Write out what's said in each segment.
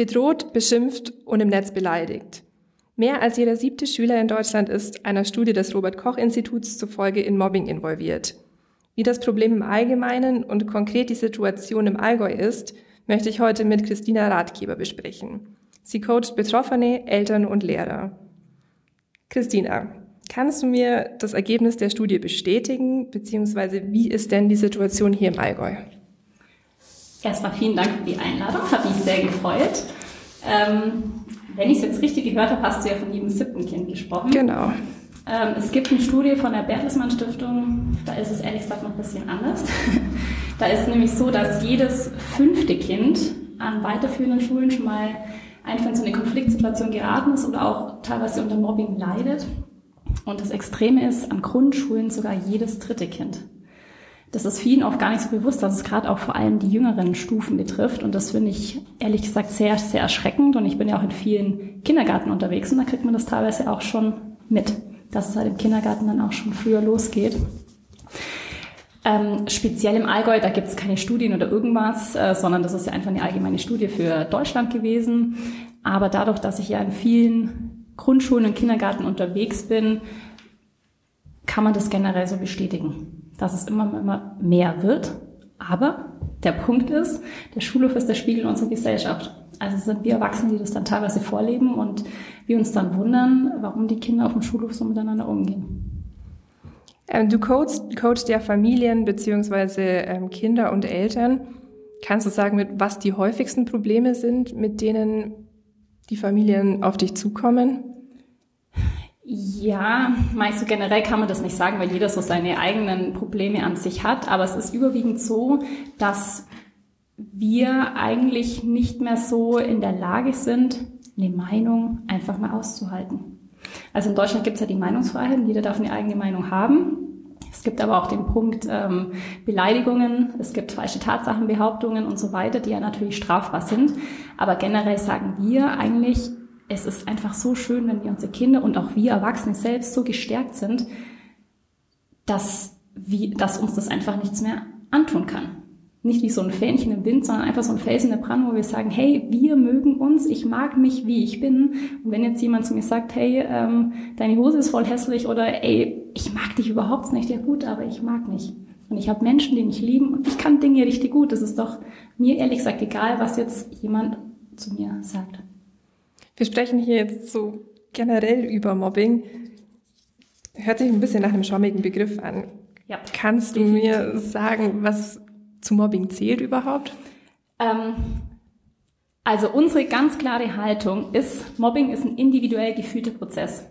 Bedroht, beschimpft und im Netz beleidigt. Mehr als jeder siebte Schüler in Deutschland ist einer Studie des Robert Koch Instituts zufolge in Mobbing involviert. Wie das Problem im Allgemeinen und konkret die Situation im Allgäu ist, möchte ich heute mit Christina Ratgeber besprechen. Sie coacht Betroffene, Eltern und Lehrer. Christina, kannst du mir das Ergebnis der Studie bestätigen, beziehungsweise wie ist denn die Situation hier im Allgäu? Erstmal vielen Dank für die Einladung, hat mich sehr gefreut. Ähm, wenn ich es jetzt richtig gehört habe, hast du ja von jedem siebten Kind gesprochen. Genau. Ähm, es gibt eine Studie von der Bertelsmann Stiftung, da ist es ehrlich gesagt noch ein bisschen anders. da ist es nämlich so, dass jedes fünfte Kind an weiterführenden Schulen schon mal einfach in so eine Konfliktsituation geraten ist oder auch teilweise unter Mobbing leidet. Und das Extreme ist, an Grundschulen sogar jedes dritte Kind. Das ist vielen auch gar nicht so bewusst, dass es gerade auch vor allem die jüngeren Stufen betrifft. Und das finde ich ehrlich gesagt sehr, sehr erschreckend. Und ich bin ja auch in vielen Kindergärten unterwegs und da kriegt man das teilweise auch schon mit, dass es halt im Kindergarten dann auch schon früher losgeht. Ähm, speziell im Allgäu, da gibt es keine Studien oder irgendwas, äh, sondern das ist ja einfach eine allgemeine Studie für Deutschland gewesen. Aber dadurch, dass ich ja in vielen Grundschulen und Kindergarten unterwegs bin, kann man das generell so bestätigen, dass es immer, immer mehr wird. Aber der Punkt ist, der Schulhof ist der Spiegel unserer Gesellschaft. Also sind wir Erwachsene, die das dann teilweise vorleben und wir uns dann wundern, warum die Kinder auf dem Schulhof so miteinander umgehen. Ähm, du coachst, coachst ja Familien beziehungsweise ähm, Kinder und Eltern. Kannst du sagen, mit was die häufigsten Probleme sind, mit denen die Familien auf dich zukommen? Ja, meinst du generell kann man das nicht sagen, weil jeder so seine eigenen Probleme an sich hat. Aber es ist überwiegend so, dass wir eigentlich nicht mehr so in der Lage sind, eine Meinung einfach mal auszuhalten. Also in Deutschland gibt es ja die Meinungsfreiheit, jeder darf eine eigene Meinung haben. Es gibt aber auch den Punkt ähm, Beleidigungen, es gibt falsche Tatsachenbehauptungen und so weiter, die ja natürlich strafbar sind. Aber generell sagen wir eigentlich, es ist einfach so schön, wenn wir unsere Kinder und auch wir Erwachsene selbst so gestärkt sind, dass, wie, dass uns das einfach nichts mehr antun kann. Nicht wie so ein Fähnchen im Wind, sondern einfach so ein Fels in der Brand, wo wir sagen, hey, wir mögen uns, ich mag mich, wie ich bin. Und wenn jetzt jemand zu mir sagt, hey, ähm, deine Hose ist voll hässlich oder ey, ich mag dich überhaupt nicht, ja gut, aber ich mag mich. Und ich habe Menschen, die mich lieben und ich kann Dinge richtig gut. Das ist doch mir ehrlich gesagt egal, was jetzt jemand zu mir sagt. Wir sprechen hier jetzt so generell über Mobbing. Hört sich ein bisschen nach einem schwammigen Begriff an. Ja, Kannst du mir sagen, was zu Mobbing zählt überhaupt? Ähm, also unsere ganz klare Haltung ist, Mobbing ist ein individuell gefühlter Prozess.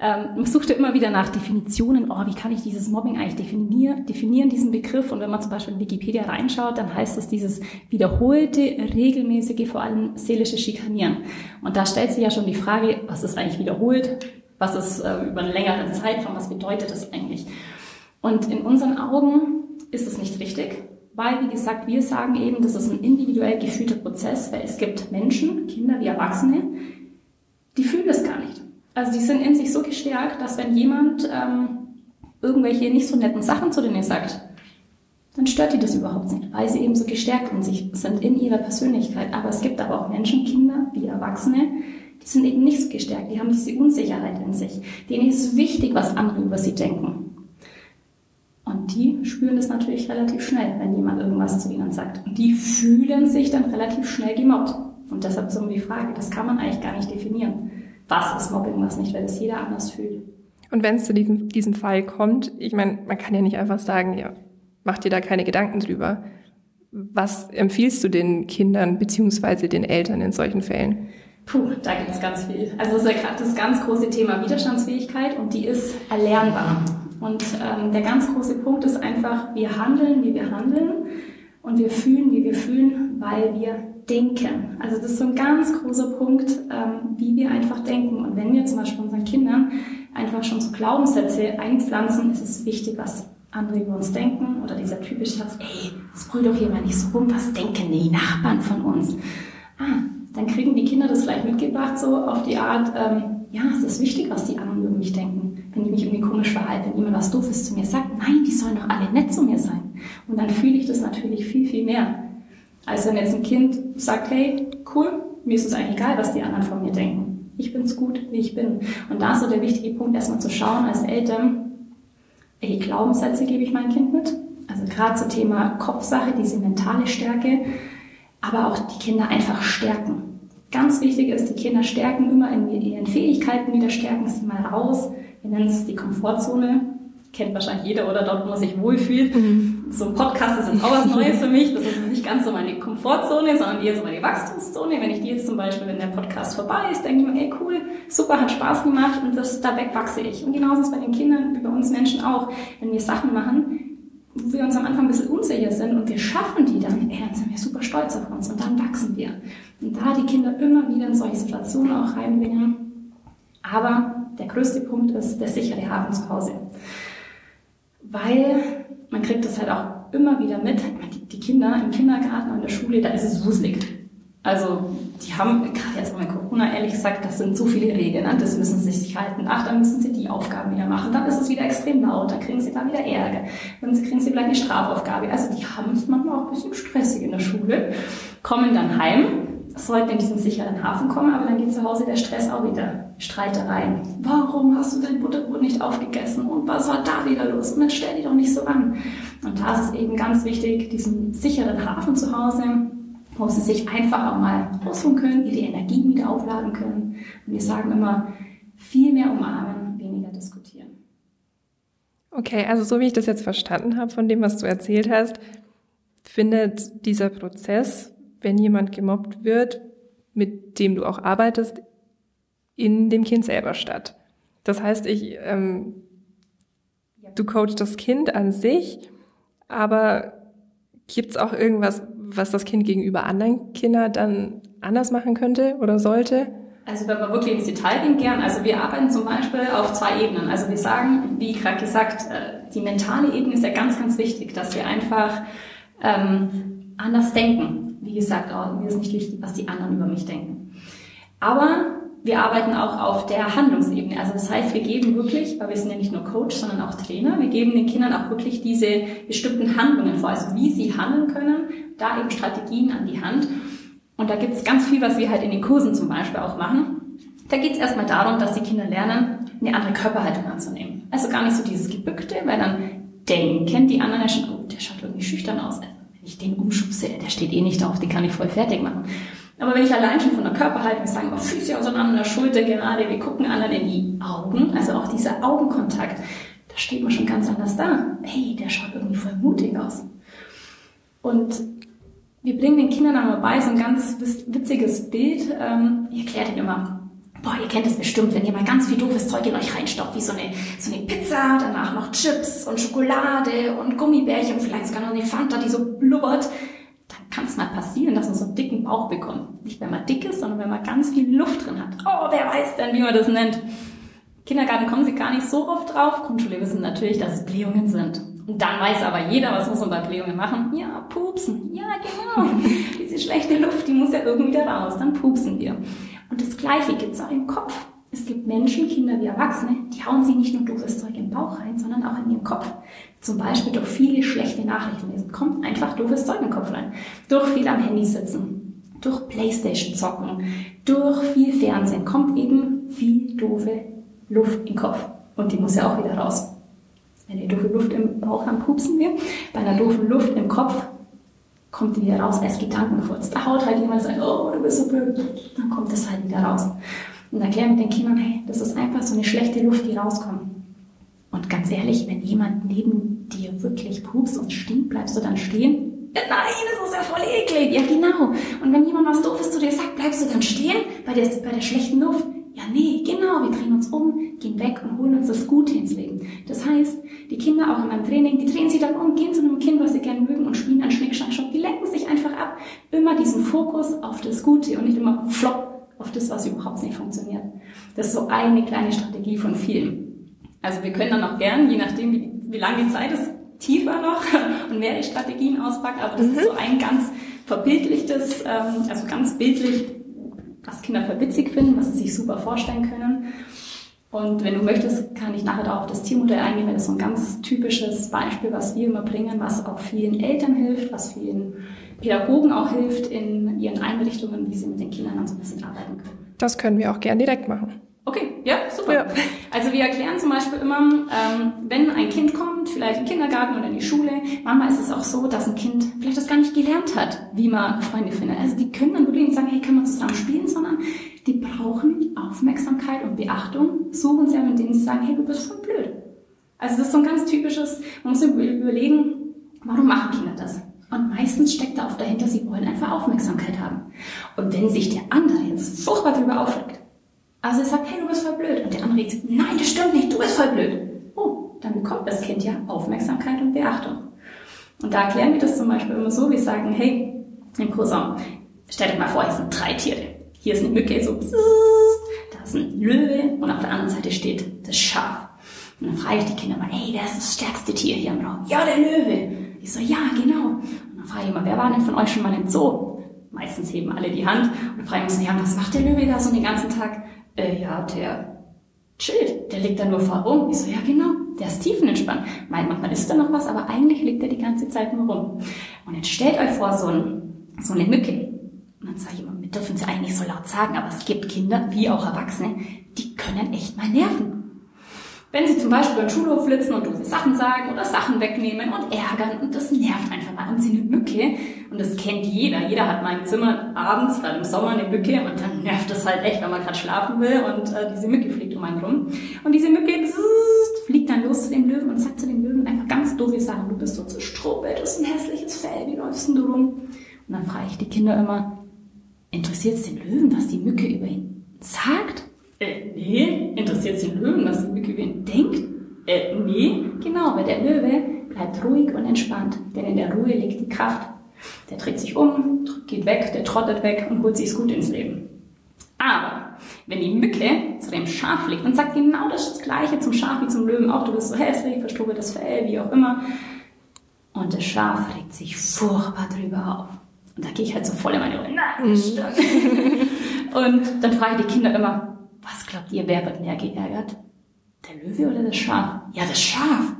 Ähm, man sucht ja immer wieder nach Definitionen, oh, wie kann ich dieses Mobbing eigentlich definieren, definieren, diesen Begriff. Und wenn man zum Beispiel in Wikipedia reinschaut, dann heißt das dieses wiederholte, regelmäßige, vor allem seelische Schikanieren. Und da stellt sich ja schon die Frage, was ist eigentlich wiederholt? Was ist äh, über einen längeren Zeitraum? Was bedeutet das eigentlich? Und in unseren Augen ist es nicht richtig, weil, wie gesagt, wir sagen eben, das ist ein individuell gefühlter Prozess, weil es gibt Menschen, Kinder wie Erwachsene, die fühlen das gar nicht. Also die sind in sich so gestärkt, dass wenn jemand ähm, irgendwelche nicht so netten Sachen zu denen sagt, dann stört die das überhaupt nicht, weil sie eben so gestärkt in sich sind, in ihrer Persönlichkeit. Aber es gibt aber auch Menschen, Kinder wie Erwachsene, die sind eben nicht so gestärkt, die haben diese Unsicherheit in sich. Denen ist wichtig, was andere über sie denken. Und die spüren das natürlich relativ schnell, wenn jemand irgendwas zu ihnen sagt. Und die fühlen sich dann relativ schnell gemobbt. Und deshalb immer die Frage, das kann man eigentlich gar nicht definieren was ist Mobbing, was nicht, weil das jeder anders fühlt. Und wenn es zu diesem, diesem Fall kommt, ich meine, man kann ja nicht einfach sagen, ja, mach dir da keine Gedanken drüber. Was empfiehlst du den Kindern beziehungsweise den Eltern in solchen Fällen? Puh, da gibt es ganz viel. Also das ist ja gerade das ganz große Thema Widerstandsfähigkeit und die ist erlernbar. Und ähm, der ganz große Punkt ist einfach, wir handeln, wie wir handeln und wir fühlen, wie wir fühlen, weil wir denken. Also das ist so ein ganz großer Punkt, ähm, wie wir einfach denken. Und wenn wir zum Beispiel unseren Kindern einfach schon so Glaubenssätze einpflanzen, ist es wichtig, was andere über uns denken. Oder dieser typische Satz, ey, das brüll doch mal nicht so rum, was denken die Nachbarn von uns? Ah, dann kriegen die Kinder das gleich mitgebracht, so auf die Art, ähm, ja, es ist wichtig, was die anderen über mich denken. Wenn ich mich irgendwie komisch verhalte, wenn jemand was Doofes zu mir sagt, nein, die sollen doch alle nett zu mir sein. Und dann fühle ich das natürlich viel, viel mehr. Also wenn jetzt ein Kind sagt, hey, cool, Mir ist es eigentlich egal, was die anderen von mir denken. Ich bin's gut, wie ich bin. Und da ist so der wichtige Punkt, erstmal zu schauen als Eltern, welche Glaubenssätze gebe ich meinem Kind mit? Also gerade zum Thema Kopfsache, diese mentale Stärke, aber auch die Kinder einfach stärken. Ganz wichtig ist, die Kinder stärken immer in ihren Fähigkeiten wieder, stärken sie mal raus. Wir nennen es die Komfortzone kennt wahrscheinlich jeder oder dort, wo man sich wohlfühlt. Mhm. So ein Podcast ist jetzt auch was Neues für mich. Das ist nicht ganz so meine Komfortzone, sondern eher so meine Wachstumszone. Wenn ich die jetzt zum Beispiel, wenn der Podcast vorbei ist, denke ich mir, ey cool, super, hat Spaß gemacht und das, da weg wachse ich. Und genauso ist es bei den Kindern wie bei uns Menschen auch. Wenn wir Sachen machen, wo wir uns am Anfang ein bisschen unsicher sind und wir schaffen die dann, ey, dann sind wir super stolz auf uns und dann wachsen wir. Und da die Kinder immer wieder in solche Situationen auch reinbringen. Aber der größte Punkt ist der sichere Hafen zu Hause weil man kriegt das halt auch immer wieder mit. Die Kinder im Kindergarten und der Schule, da ist es wuselig. Also die haben, gerade jetzt bei Corona ehrlich gesagt, das sind so viele Regeln, ne? das müssen sie sich halten. Ach, dann müssen sie die Aufgaben wieder machen, dann ist es wieder extrem laut, dann kriegen sie da wieder Ärger, dann kriegen sie vielleicht eine Strafaufgabe. Also die haben es manchmal auch ein bisschen stressig in der Schule, kommen dann heim sollten in diesen sicheren Hafen kommen, aber dann geht zu Hause der Stress auch wieder. Streitereien. Warum hast du dein Butterbrot nicht aufgegessen? Und was war da wieder los? Und dann stell dich doch nicht so an. Und da ist es eben ganz wichtig, diesen sicheren Hafen zu Hause, wo sie sich einfach auch mal ausruhen können, ihre Energien wieder aufladen können. Und wir sagen immer, viel mehr umarmen, weniger diskutieren. Okay, also so wie ich das jetzt verstanden habe von dem, was du erzählt hast, findet dieser Prozess wenn jemand gemobbt wird, mit dem du auch arbeitest, in dem Kind selber statt. Das heißt, ich, ähm, du coachst das Kind an sich, aber gibt es auch irgendwas, was das Kind gegenüber anderen Kindern dann anders machen könnte oder sollte? Also wenn wir wirklich ins Detail gehen, gern. Also wir arbeiten zum Beispiel auf zwei Ebenen. Also wir sagen, wie gerade gesagt, äh, die mentale Ebene ist ja ganz, ganz wichtig, dass wir einfach ähm, anders denken wie gesagt, auch, mir ist nicht wichtig, was die anderen über mich denken. Aber wir arbeiten auch auf der Handlungsebene. Also das heißt, wir geben wirklich, weil wir sind ja nicht nur Coach, sondern auch Trainer, wir geben den Kindern auch wirklich diese bestimmten Handlungen vor, also wie sie handeln können, da eben Strategien an die Hand. Und da gibt es ganz viel, was wir halt in den Kursen zum Beispiel auch machen. Da geht es erstmal darum, dass die Kinder lernen, eine andere Körperhaltung anzunehmen. Also gar nicht so dieses Gebückte, weil dann denken die anderen ja schon, oh, der schaut irgendwie schüchtern aus ich den umschubse, der steht eh nicht auf, den kann ich voll fertig machen. Aber wenn ich allein schon von der Körperhaltung sage, wir Füße auseinander, Schulter gerade, wir gucken anderen in die Augen, also auch dieser Augenkontakt, da steht man schon ganz anders da. Hey, der schaut irgendwie voll mutig aus. Und wir bringen den Kindern aber bei so ein ganz witziges Bild. Ähm, ich erkläre den immer, Boah, ihr kennt es bestimmt, wenn ihr mal ganz viel doofes Zeug in euch reinstopft, wie so eine, so eine Pizza, danach noch Chips und Schokolade und Gummibärchen, vielleicht sogar noch eine Fanta, die so blubbert, dann kann es mal passieren, dass man so einen dicken Bauch bekommt. Nicht, wenn man dick ist, sondern wenn man ganz viel Luft drin hat. Oh, wer weiß denn, wie man das nennt. Kindergarten kommen sie gar nicht so oft drauf. Grundschule wissen natürlich, dass es Blähungen sind. Und dann weiß aber jeder, was muss man bei Blähungen machen? Ja, pupsen. Ja, genau. Diese schlechte Luft, die muss ja irgendwie da raus. Dann pupsen wir. Und das Gleiche gibt es auch im Kopf. Es gibt Menschen, Kinder wie Erwachsene, die hauen sich nicht nur doofes Zeug im Bauch rein, sondern auch in ihren Kopf. Zum Beispiel durch viele schlechte Nachrichten lesen. Kommt einfach doofes Zeug im Kopf rein. Durch viel am Handy sitzen. Durch Playstation zocken. Durch viel Fernsehen kommt eben viel doofe Luft im Kopf. Und die muss ja auch wieder raus. Wenn wir doofe Luft im Bauch haben, pupsen wir. Bei einer doofen Luft im Kopf kommt die wieder raus als Gedankenfurz. Da haut halt jemand sagt, oh, du bist so blöd. Dann kommt das halt wieder raus. Und erklären mit den Kindern, hey, das ist einfach so eine schlechte Luft, die rauskommt. Und ganz ehrlich, wenn jemand neben dir wirklich pupst und stinkt, bleibst du dann stehen? Ja, nein, das ist ja voll eklig. Ja, genau. Und wenn jemand was Doofes zu dir sagt, bleibst du dann stehen bei der, bei der schlechten Luft? Ja, nee, genau, wir drehen uns um, gehen weg und holen uns das Gute ins Leben. Das heißt, die Kinder auch in meinem Training, die drehen sich dann um, gehen zu einem Kind, was sie gerne mögen und spielen dann Schnick, Schnack, Schnuck. Die lenken sich einfach ab. Immer diesen Fokus auf das Gute und nicht immer flop auf das, was überhaupt nicht funktioniert. Das ist so eine kleine Strategie von vielen. Also wir können dann auch gern, je nachdem, wie, wie lang die Zeit ist, tiefer noch und mehr die Strategien auspacken. Aber das mhm. ist so ein ganz verbildlichtes, ähm, also ganz bildlich was Kinder für witzig finden, was sie sich super vorstellen können. Und wenn du möchtest, kann ich nachher auch auf das Tiermodell eingehen, weil das ist so ein ganz typisches Beispiel, was wir immer bringen, was auch vielen Eltern hilft, was vielen Pädagogen auch hilft in ihren Einrichtungen, wie sie mit den Kindern dann so ein bisschen arbeiten können. Das können wir auch gern direkt machen. Okay, ja, super. Ja. Also wir erklären zum Beispiel immer, ähm, wenn ein Kind kommt, vielleicht im Kindergarten oder in die Schule, manchmal ist es auch so, dass ein Kind vielleicht das gar nicht gelernt hat, wie man Freunde findet. Also die können dann wirklich nicht sagen, hey, können wir zusammen spielen, sondern die brauchen Aufmerksamkeit und Beachtung, suchen sie mit denen sie sagen, hey, du bist voll blöd. Also das ist so ein ganz typisches, man muss überlegen, warum machen Kinder das? Und meistens steckt da oft dahinter, sie wollen einfach Aufmerksamkeit haben. Und wenn sich der andere jetzt furchtbar darüber aufregt, also er sagt, hey, du bist voll blöd. Und der andere sagt, nein, das stimmt nicht, du bist voll blöd. Oh, dann bekommt das Kind ja Aufmerksamkeit und Beachtung. Und da erklären wir das zum Beispiel immer so, wir sagen, hey, im Cousin, stellt euch mal vor, hier sind drei Tiere. Hier ist eine Mücke, so, ein Löwe und auf der anderen Seite steht das Schaf. Und dann frage ich die Kinder mal, hey, wer ist das stärkste Tier hier im Raum? Ja, der Löwe. Ich so, ja, genau. Und dann frage ich immer, wer war denn von euch schon mal im Zoo? Meistens heben alle die Hand und dann frage ich mich so, ja, was macht der Löwe da so den ganzen Tag? äh, ja, der chillt, der liegt da nur vor rum. Ich so, ja genau, der ist tiefenentspannt. Mein, manchmal ist da noch was, aber eigentlich liegt er die ganze Zeit nur rum. Und jetzt stellt euch vor, so, ein, so eine Mücke. Und dann sage ich immer, wir dürfen sie eigentlich so laut sagen, aber es gibt Kinder, wie auch Erwachsene, die können echt mal nerven. Wenn sie zum Beispiel beim Schulhof flitzen und doofe Sachen sagen oder Sachen wegnehmen und ärgern und das nervt einfach mal. Und sie eine Mücke, und das kennt jeder, jeder hat mal im Zimmer abends, gerade im Sommer, eine Mücke und dann nervt das halt echt, wenn man gerade schlafen will und äh, diese Mücke fliegt um einen rum. Und diese Mücke bzzzt, fliegt dann los zu dem Löwen und sagt zu dem Löwen einfach ganz doofe Sachen. Du bist so zu Strohbild, du hast ein hässliches Fell, wie läufst denn du rum? Und dann frage ich die Kinder immer, interessiert es den Löwen, was die Mücke über ihn sagt? Äh, nee, interessiert den Löwen, was die Mücke über ihn denkt? Äh, nee, genau, weil der Löwe bleibt ruhig und entspannt, denn in der Ruhe liegt die Kraft. Der dreht sich um, geht weg, der trottet weg und holt sich's gut ins Leben. Aber wenn die Mücke zu dem Schaf fliegt und sagt genau das Gleiche zum Schaf wie zum Löwen, auch du bist so hässlich, verstrubbeltes Fell, wie auch immer, und das Schaf regt sich furchtbar drüber auf. Und da gehe ich halt so voll in meine Rolle, nein, stimmt. und dann frage ich die Kinder immer, was glaubt ihr, wer wird mehr geärgert? Der Löwe oder das Schaf? Ja, das Schaf.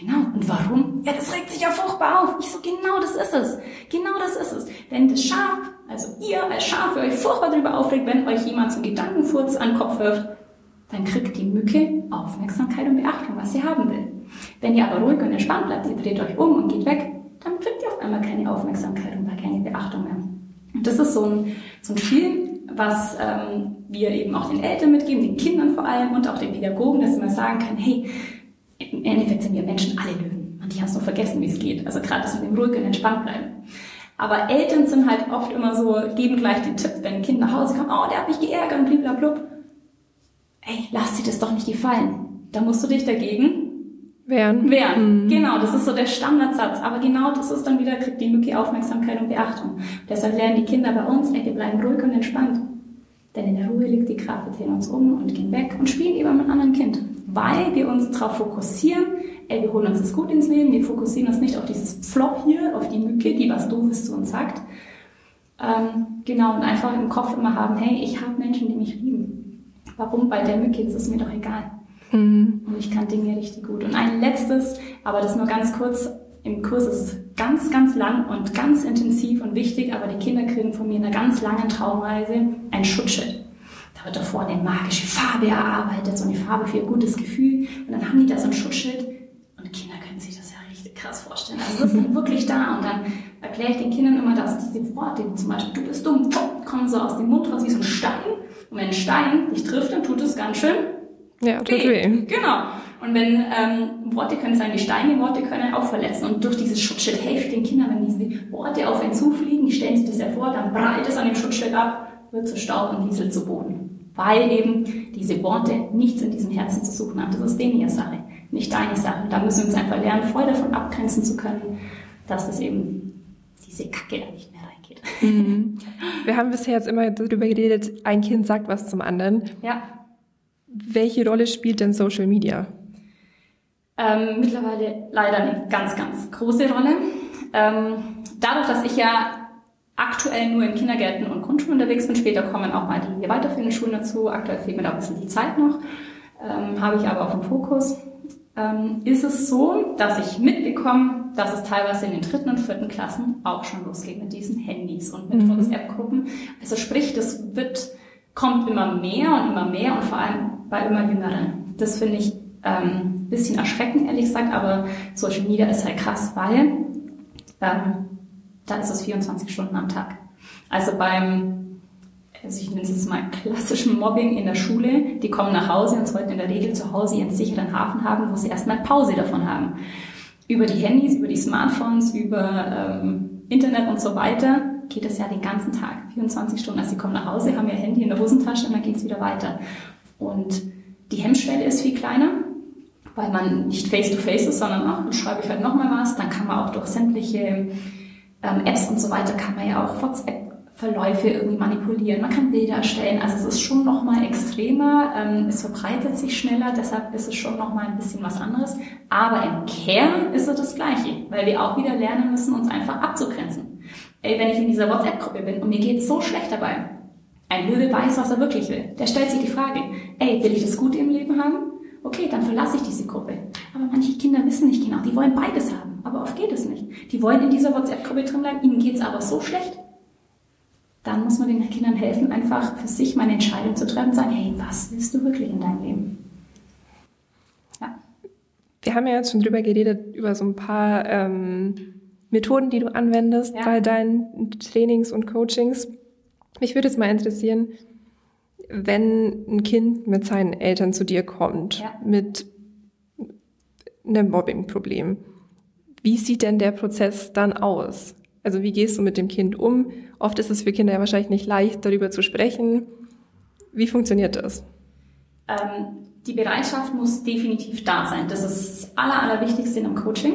Genau. Und warum? Ja, das regt sich ja furchtbar auf. Ich so, genau das ist es. Genau das ist es. Denn das Schaf, also ihr als Schaf, euch furchtbar darüber aufregt, wenn euch jemand zum Gedankenfurz an den Kopf wirft, dann kriegt die Mücke Aufmerksamkeit und Beachtung, was sie haben will. Wenn ihr aber ruhig und entspannt bleibt, ihr dreht euch um und geht weg, dann kriegt ihr einmal keine Aufmerksamkeit und keine Beachtung mehr. Und das ist so ein, so ein Spiel, was ähm, wir eben auch den Eltern mitgeben, den Kindern vor allem und auch den Pädagogen, dass mal sagen können, hey, im Endeffekt sind wir Menschen alle Löwen. Und ich habe es noch vergessen, wie es geht. Also gerade das mit dem ruhig und entspannt bleiben. Aber Eltern sind halt oft immer so, geben gleich den Tipp, wenn ein Kind nach Hause kommt, oh, der hat mich geärgert und blablabla. Ey, lass dir das doch nicht gefallen. Da musst du dich dagegen Wehren. Wehren. Mhm. Genau, das ist so der Standardsatz. Aber genau das ist dann wieder, kriegt die Mücke Aufmerksamkeit und Beachtung. Deshalb lernen die Kinder bei uns, ey, wir bleiben ruhig und entspannt. Denn in der Ruhe liegt die Kraft, wir drehen uns um und gehen weg und spielen eben mit einem anderen Kind. Weil wir uns darauf fokussieren, ey, wir holen uns das gut ins Leben, wir fokussieren uns nicht auf dieses Flop hier, auf die Mücke, die was Doofes zu uns sagt. Ähm, genau, und einfach im Kopf immer haben, hey, ich habe Menschen, die mich lieben. Warum? Bei der Mücke, das ist mir doch egal. Mhm. Und ich kann Dinge richtig gut. Und ein letztes, aber das nur ganz kurz, im Kurs ist es ganz, ganz lang und ganz intensiv und wichtig, aber die Kinder kriegen von mir in einer ganz langen Traumreise ein Schutzschild. Da wird davor eine magische Farbe erarbeitet, so eine Farbe für ihr gutes Gefühl. Und dann haben die da so ein Schutzschild und Kinder können sich das ja richtig krass vorstellen. Also das ist dann wirklich da und dann erkläre ich den Kindern immer, dass diese Worte, zum Beispiel du bist dumm, kommen so aus dem Mund raus wie so ein Stein. Und wenn ein Stein dich trifft, dann tut es ganz schön ja, tut weh. Genau. Und wenn ähm, Worte können sein wie Steine, Worte können auch verletzen. Und durch dieses Schutzschild hilft den Kindern, wenn diese Worte auf einen zufliegen, die stellen sich das ja vor, dann prallt es an dem Schutzschild ab, wird zu Staub und nieselt zu Boden. Weil eben diese Worte nichts in diesem Herzen zu suchen haben. Das ist denen ihre Sache, nicht deine Sache. Da müssen wir uns einfach lernen, voll davon abgrenzen zu können, dass das eben diese Kacke da nicht mehr reingeht. Mhm. Wir haben bisher jetzt immer darüber geredet, ein Kind sagt was zum anderen. Ja. Welche Rolle spielt denn Social Media? Ähm, mittlerweile leider eine ganz, ganz große Rolle. Ähm, dadurch, dass ich ja aktuell nur in Kindergärten und Grundschulen unterwegs bin, später kommen auch mal die weiterführenden Schulen dazu. Aktuell fehlt mir da ein bisschen die Zeit noch. ähm, habe ich aber auf dem Fokus, ähm, ist es so, dass ich mitbekomme, dass es teilweise in den dritten und vierten Klassen auch schon losgeht mit diesen Handys und mit mhm. WhatsApp-Gruppen. Also sprich, das wird, kommt immer mehr und immer mehr und vor allem bei immer Jüngeren. Das finde ich ähm, bisschen erschreckend, ehrlich gesagt, aber Social Media ist halt krass, weil ähm, da ist es 24 Stunden am Tag. Also beim, also ich nenne es jetzt mal klassischen Mobbing in der Schule, die kommen nach Hause und sollten in der Regel zu Hause ihren sicheren Hafen haben, wo sie erstmal Pause davon haben. Über die Handys, über die Smartphones, über ähm, Internet und so weiter geht es ja den ganzen Tag, 24 Stunden. Also sie kommen nach Hause, haben ihr Handy in der Hosentasche und dann geht es wieder weiter. Und die Hemmschwelle ist viel kleiner, weil man nicht face-to-face -face ist, sondern ach, dann schreibe ich halt nochmal was. Dann kann man auch durch sämtliche ähm, Apps und so weiter, kann man ja auch WhatsApp-Verläufe irgendwie manipulieren. Man kann Bilder erstellen. Also es ist schon nochmal extremer. Ähm, es verbreitet sich schneller, deshalb ist es schon nochmal ein bisschen was anderes. Aber im Kern ist es das Gleiche, weil wir auch wieder lernen müssen, uns einfach abzugrenzen. Ey, wenn ich in dieser WhatsApp-Gruppe bin und mir geht so schlecht dabei, ein Löwe weiß, was er wirklich will. Der stellt sich die Frage, ey, will ich das Gute im Leben haben? Okay, dann verlasse ich diese Gruppe. Aber manche Kinder wissen nicht genau, die wollen beides haben. Aber oft geht es nicht. Die wollen in dieser WhatsApp-Gruppe drin bleiben, ihnen geht es aber so schlecht. Dann muss man den Kindern helfen, einfach für sich mal eine Entscheidung zu treffen und sagen, hey, was willst du wirklich in deinem Leben? Ja. Wir haben ja jetzt schon drüber geredet, über so ein paar ähm, Methoden, die du anwendest ja. bei deinen Trainings und Coachings. Mich würde jetzt mal interessieren, wenn ein Kind mit seinen Eltern zu dir kommt, ja. mit einem Mobbing-Problem, wie sieht denn der Prozess dann aus? Also wie gehst du mit dem Kind um? Oft ist es für Kinder ja wahrscheinlich nicht leicht, darüber zu sprechen. Wie funktioniert das? Ähm, die Bereitschaft muss definitiv da sein. Das ist das Aller, Allerwichtigste im Coaching.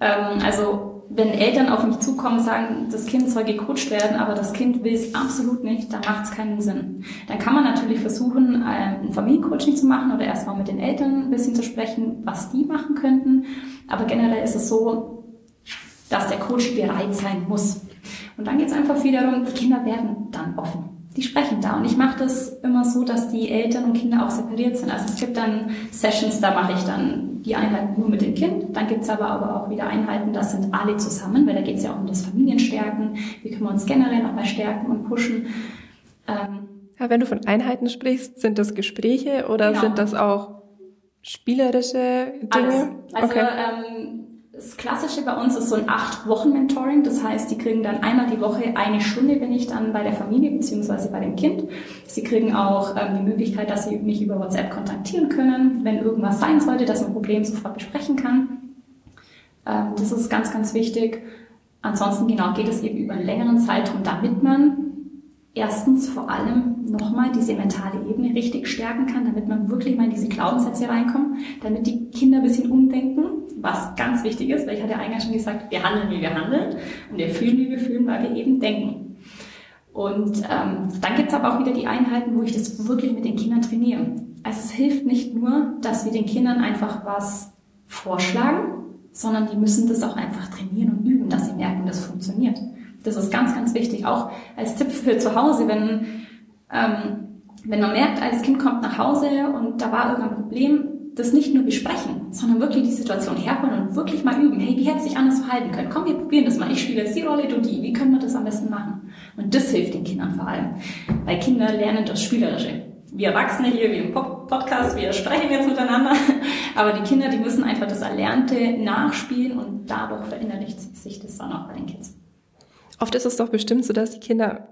Ähm, also wenn Eltern auf mich zukommen und sagen, das Kind soll gecoacht werden, aber das Kind will es absolut nicht, dann macht es keinen Sinn. Dann kann man natürlich versuchen, ein Familiencoaching zu machen oder erstmal mit den Eltern ein bisschen zu sprechen, was die machen könnten. Aber generell ist es so, dass der Coach bereit sein muss. Und dann geht es einfach viel darum, die Kinder werden dann offen die sprechen da. Und ich mache das immer so, dass die Eltern und Kinder auch separiert sind. Also es gibt dann Sessions, da mache ich dann die Einheiten nur mit dem Kind. Dann gibt's aber, aber auch wieder Einheiten, das sind alle zusammen, weil da geht's ja auch um das Familienstärken. Wie können wir uns generell nochmal stärken und pushen. Ähm, ja, wenn du von Einheiten sprichst, sind das Gespräche oder genau. sind das auch spielerische Dinge? Alles. Also okay. ähm, das Klassische bei uns ist so ein acht Wochen Mentoring. Das heißt, die kriegen dann einmal die Woche eine Stunde, bin ich dann bei der Familie beziehungsweise bei dem Kind. Sie kriegen auch ähm, die Möglichkeit, dass sie mich über WhatsApp kontaktieren können, wenn irgendwas sein sollte, dass man ein Problem sofort besprechen kann. Ähm, das ist ganz, ganz wichtig. Ansonsten genau geht es eben über einen längeren Zeitraum, damit man erstens vor allem nochmal diese mentale Ebene richtig stärken kann, damit man wirklich mal in diese Glaubenssätze reinkommt, damit die Kinder ein bisschen umdenken, was ganz wichtig ist, weil ich hatte ja eingangs schon gesagt, wir handeln, wie wir handeln und wir fühlen, wie wir fühlen, weil wir eben denken. Und ähm, dann gibt's aber auch wieder die Einheiten, wo ich das wirklich mit den Kindern trainiere. Also es hilft nicht nur, dass wir den Kindern einfach was vorschlagen, sondern die müssen das auch einfach trainieren und üben, dass sie merken, das funktioniert. Das ist ganz, ganz wichtig. Auch als Tipp für zu Hause, wenn, ähm, wenn man merkt, als Kind kommt nach Hause und da war irgendein Problem, das nicht nur besprechen, sondern wirklich die Situation herholen und wirklich mal üben. Hey, wie hätte sich anders verhalten können? Komm, wir probieren das mal. Ich spiele jetzt die Rolle, du die. Wie können wir das am besten machen? Und das hilft den Kindern vor allem. Weil Kinder lernen das Spielerische. Wir Erwachsene hier, wie im Podcast, wir sprechen jetzt miteinander. Aber die Kinder, die müssen einfach das Erlernte nachspielen und dadurch verinnerlicht sich das dann auch bei den Kids. Oft ist es doch bestimmt so, dass die Kinder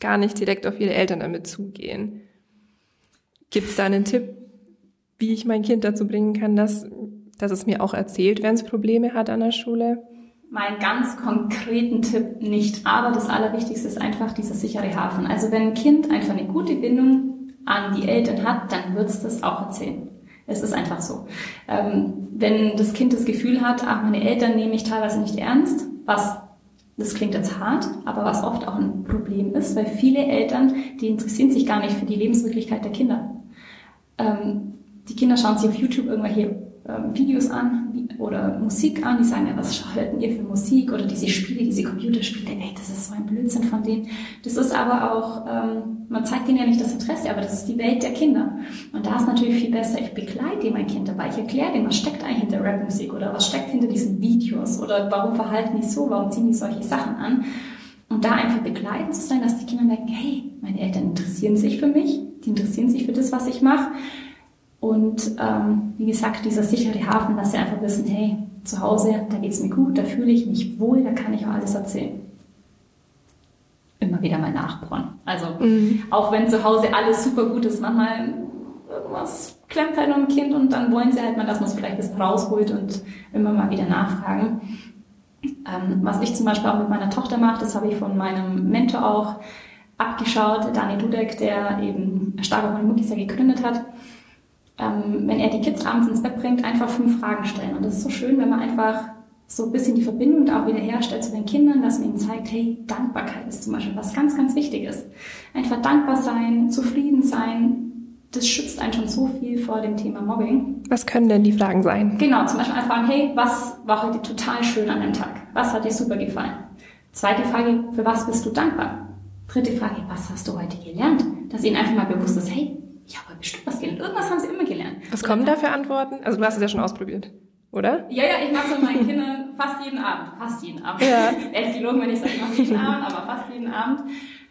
gar nicht direkt auf ihre Eltern damit zugehen. Gibt es da einen Tipp, wie ich mein Kind dazu bringen kann, dass, dass es mir auch erzählt, wenn es Probleme hat an der Schule? Mein ganz konkreten Tipp nicht, aber das Allerwichtigste ist einfach dieser sichere Hafen. Also wenn ein Kind einfach eine gute Bindung an die Eltern hat, dann wird es das auch erzählen. Es ist einfach so. Ähm, wenn das Kind das Gefühl hat, ach, meine Eltern nehmen mich teilweise nicht ernst, was das klingt jetzt hart, aber was oft auch ein Problem ist, weil viele Eltern, die interessieren sich gar nicht für die Lebenswirklichkeit der Kinder. Ähm, die Kinder schauen sich auf YouTube irgendwelche ähm, Videos an, oder Musik an, die sagen, ja, was hört ihr für Musik oder diese Spiele, diese Computerspiele, ey, das ist so ein Blödsinn von denen. Das ist aber auch, ähm, man zeigt ihnen ja nicht das Interesse, aber das ist die Welt der Kinder. Und da ist natürlich viel besser, ich begleite mein Kind dabei, ich erkläre dem, was steckt eigentlich hinter Rapmusik oder was steckt hinter diesen Videos oder warum verhalten die so, warum ziehen die solche Sachen an. Und da einfach begleitend zu sein, dass die Kinder merken, hey, meine Eltern interessieren sich für mich, die interessieren sich für das, was ich mache. Und ähm, wie gesagt, dieser sichere Hafen, dass sie einfach wissen, hey, zu Hause, da geht's mir gut, da fühle ich mich wohl, da kann ich auch alles erzählen. Immer wieder mal nachbohren. Also mhm. auch wenn zu Hause alles super gut ist, manchmal irgendwas klemmt halt noch ein Kind und dann wollen sie halt mal, dass man es vielleicht ein bisschen rausholt und immer mal wieder nachfragen. Ähm, was ich zum Beispiel auch mit meiner Tochter mache, das habe ich von meinem Mentor auch abgeschaut, Dani Dudek, der eben Starke ohne Muckis ja gegründet hat. Ähm, wenn er die Kids abends ins Bett bringt, einfach fünf Fragen stellen. Und das ist so schön, wenn man einfach so ein bisschen die Verbindung auch wieder herstellt zu den Kindern, dass man ihnen zeigt, hey, Dankbarkeit ist zum Beispiel was ganz, ganz Wichtiges. Einfach dankbar sein, zufrieden sein, das schützt einen schon so viel vor dem Thema Mobbing. Was können denn die Fragen sein? Genau, zum Beispiel einfach fragen, hey, was war heute total schön an dem Tag? Was hat dir super gefallen? Zweite Frage, für was bist du dankbar? Dritte Frage, was hast du heute gelernt? Dass ihnen einfach mal bewusst ist, hey, ich habe bestimmt was gelernt. Irgendwas haben sie immer gelernt. Was kommen da für Antworten? Also du hast es ja schon ausprobiert, oder? Ja, ja, ich mache mit meinen Kindern fast jeden Abend. Fast jeden Abend. Ja. Ist gelogen, wenn ich sage, ich mache jeden Abend, aber fast jeden Abend.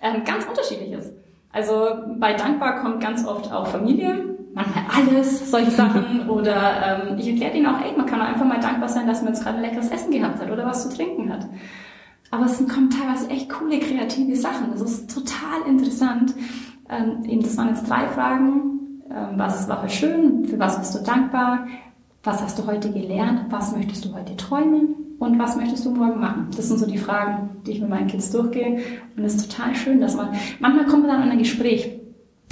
Ähm, ganz unterschiedliches. Also bei Dankbar kommt ganz oft auch Familie, manchmal alles, solche Sachen. Oder ähm, ich erkläre denen auch, ey, man kann auch einfach mal dankbar sein, dass man jetzt gerade leckeres Essen gehabt hat oder was zu trinken hat. Aber es kommen teilweise echt coole, kreative Sachen. Das ist total interessant. Ähm, das waren jetzt drei Fragen. Ähm, was war heute schön? Für was bist du dankbar? Was hast du heute gelernt? Was möchtest du heute träumen? und was möchtest du morgen machen? Das sind so die Fragen, die ich mit meinen Kids durchgehe. Und es ist total schön, dass man, manchmal kommt man dann in ein Gespräch.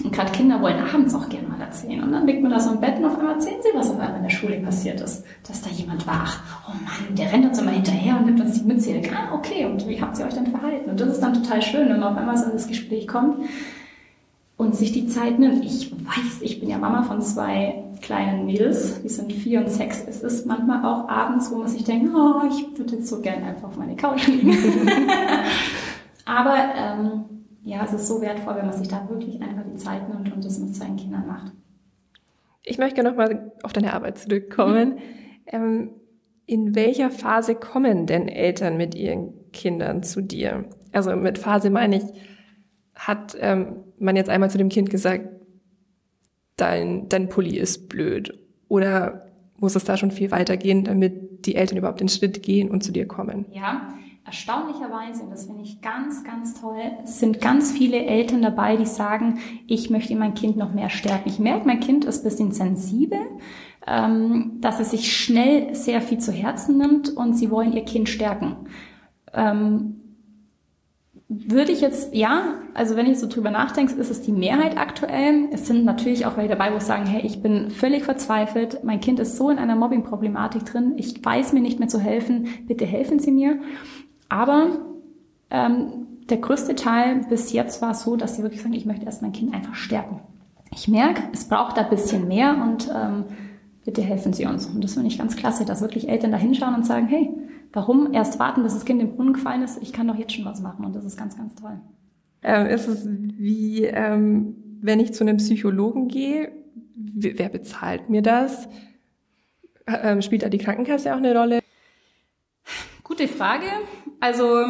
Und gerade Kinder wollen abends auch gerne mal erzählen. Und dann liegt man da so im Bett und auf einmal erzählen sie, was auf einmal in der Schule passiert ist. Dass da jemand war, oh Mann, der rennt uns immer hinterher und nimmt uns die Mütze. Ah, okay, und wie habt ihr euch denn verhalten? Und das ist dann total schön, wenn man auf einmal so in das Gespräch kommt und sich die Zeit nimmt. Ich weiß, ich bin ja Mama von zwei kleinen Mädels, die sind vier und sechs. Es ist manchmal auch abends, wo man sich denkt, oh, ich würde jetzt so gern einfach auf meine Couch liegen. Aber ähm, ja, es ist so wertvoll, wenn man sich da wirklich einfach die Zeit nimmt und das mit seinen Kindern macht. Ich möchte nochmal auf deine Arbeit zurückkommen. Mhm. Ähm, in welcher Phase kommen denn Eltern mit ihren Kindern zu dir? Also mit Phase meine ich, hat ähm, man jetzt einmal zu dem Kind gesagt, dein, dein Pulli ist blöd? Oder muss es da schon viel weitergehen, damit die Eltern überhaupt den Schritt gehen und zu dir kommen? Ja, erstaunlicherweise, und das finde ich ganz, ganz toll, sind ganz viele Eltern dabei, die sagen, ich möchte mein Kind noch mehr stärken. Ich merke, mein Kind ist ein bisschen sensibel, ähm, dass es sich schnell sehr viel zu Herzen nimmt und sie wollen ihr Kind stärken. Ähm, würde ich jetzt, ja, also wenn ich so drüber nachdenke, ist es die Mehrheit aktuell. Es sind natürlich auch welche dabei, wo sagen, hey, ich bin völlig verzweifelt, mein Kind ist so in einer Mobbing-Problematik drin, ich weiß mir nicht mehr zu helfen, bitte helfen Sie mir. Aber ähm, der größte Teil bis jetzt war so, dass sie wirklich sagen, ich möchte erst mein Kind einfach stärken. Ich merke, es braucht da ein bisschen mehr und ähm, bitte helfen Sie uns. Und das finde ich ganz klasse, dass wirklich Eltern da hinschauen und sagen, hey, Warum erst warten, bis das Kind im Brunnen gefallen ist? Ich kann doch jetzt schon was machen und das ist ganz, ganz toll. Ähm, ist es wie, ähm, wenn ich zu einem Psychologen gehe, wer bezahlt mir das? Ähm, spielt da die Krankenkasse auch eine Rolle? Gute Frage. Also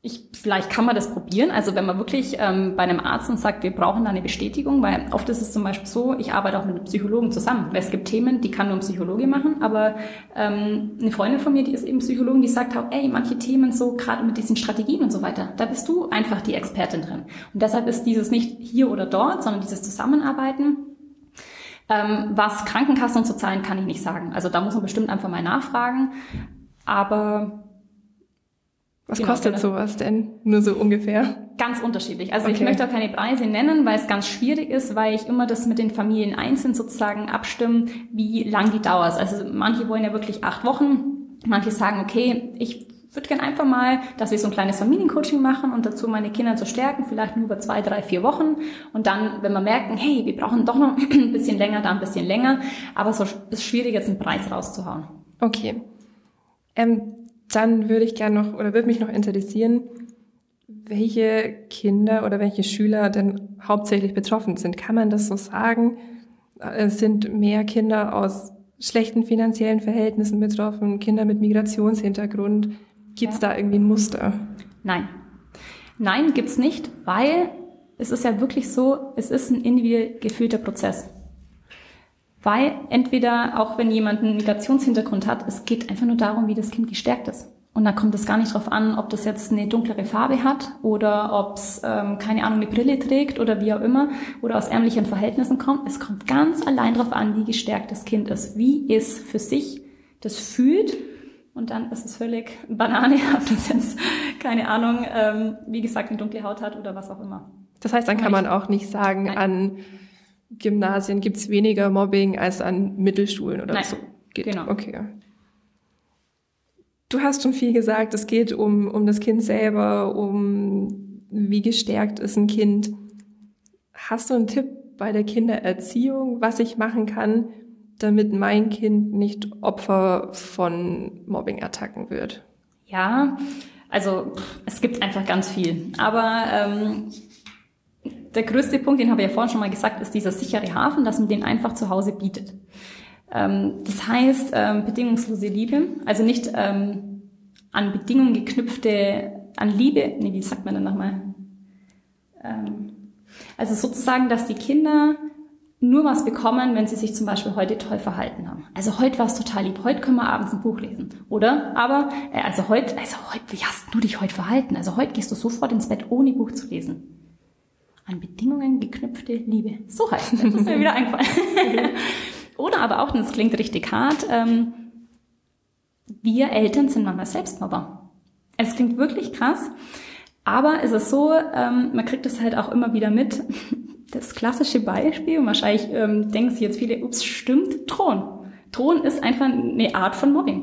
ich, vielleicht kann man das probieren. Also wenn man wirklich ähm, bei einem Arzt und sagt, wir brauchen da eine Bestätigung, weil oft ist es zum Beispiel so, ich arbeite auch mit einem Psychologen zusammen, weil es gibt Themen, die kann nur ein Psychologe machen, aber ähm, eine Freundin von mir, die ist eben Psychologin, die sagt auch, ey, manche Themen so, gerade mit diesen Strategien und so weiter, da bist du einfach die Expertin drin. Und deshalb ist dieses nicht hier oder dort, sondern dieses Zusammenarbeiten ähm, was Krankenkassen zu zahlen, kann ich nicht sagen. Also da muss man bestimmt einfach mal nachfragen. Aber was genau, kostet genau. sowas denn? Nur so ungefähr? Ganz unterschiedlich. Also okay. ich möchte auch keine Preise nennen, weil es ganz schwierig ist, weil ich immer das mit den Familien einzeln sozusagen abstimmen, wie lang die Dauer ist. Also manche wollen ja wirklich acht Wochen. Manche sagen, okay, ich würde gerne einfach mal, dass wir so ein kleines Familiencoaching machen und dazu meine Kinder zu stärken, vielleicht nur über zwei, drei, vier Wochen. Und dann, wenn wir merken, hey, wir brauchen doch noch ein bisschen länger, dann ein bisschen länger. Aber so ist schwierig, jetzt einen Preis rauszuhauen. Okay. Ähm, dann würde ich gerne noch oder würde mich noch interessieren, welche Kinder oder welche Schüler denn hauptsächlich betroffen sind. Kann man das so sagen? Es sind mehr Kinder aus schlechten finanziellen Verhältnissen betroffen, Kinder mit Migrationshintergrund. Gibt es ja. da irgendwie ein Muster? Nein. Nein, gibt's nicht, weil es ist ja wirklich so, es ist ein individuell gefühlter Prozess. Weil entweder, auch wenn jemand einen Migrationshintergrund hat, es geht einfach nur darum, wie das Kind gestärkt ist. Und da kommt es gar nicht darauf an, ob das jetzt eine dunklere Farbe hat oder ob es, ähm, keine Ahnung, eine Brille trägt oder wie auch immer oder aus ärmlichen Verhältnissen kommt. Es kommt ganz allein darauf an, wie gestärkt das Kind ist, wie es für sich das fühlt. Und dann ist es völlig Banane, ob das jetzt, keine Ahnung, ähm, wie gesagt, eine dunkle Haut hat oder was auch immer. Das heißt, dann kann man auch nicht sagen, Nein. an Gymnasien gibt's weniger Mobbing als an Mittelschulen oder Nein. so. Geht. Genau. Okay. Du hast schon viel gesagt, es geht um, um das Kind selber, um wie gestärkt ist ein Kind. Hast du einen Tipp bei der Kindererziehung, was ich machen kann, damit mein Kind nicht Opfer von Mobbing-Attacken wird? Ja, also es gibt einfach ganz viel. Aber ähm, der größte Punkt, den habe ich ja vorhin schon mal gesagt, ist dieser sichere Hafen, dass man den einfach zu Hause bietet. Ähm, das heißt, ähm, bedingungslose Liebe, also nicht ähm, an Bedingungen geknüpfte, an Liebe, nee, wie sagt man denn nochmal? Ähm, also sozusagen, dass die Kinder nur was bekommen, wenn sie sich zum Beispiel heute toll verhalten haben. Also heute war es total lieb, heute können wir abends ein Buch lesen, oder? Aber äh, also heute, also heute, wie hast du dich heute verhalten? Also heute gehst du sofort ins Bett, ohne Buch zu lesen. An Bedingungen geknüpfte Liebe. So heißt es. Das ist mir wieder eingefallen. Oder aber auch, und das klingt richtig hart, ähm, wir Eltern sind manchmal Selbstmobber. Es klingt wirklich krass, aber es ist so, ähm, man kriegt es halt auch immer wieder mit. Das klassische Beispiel, und wahrscheinlich ähm, denken sich jetzt viele, ups, stimmt, Thron. Thron ist einfach eine Art von Mobbing.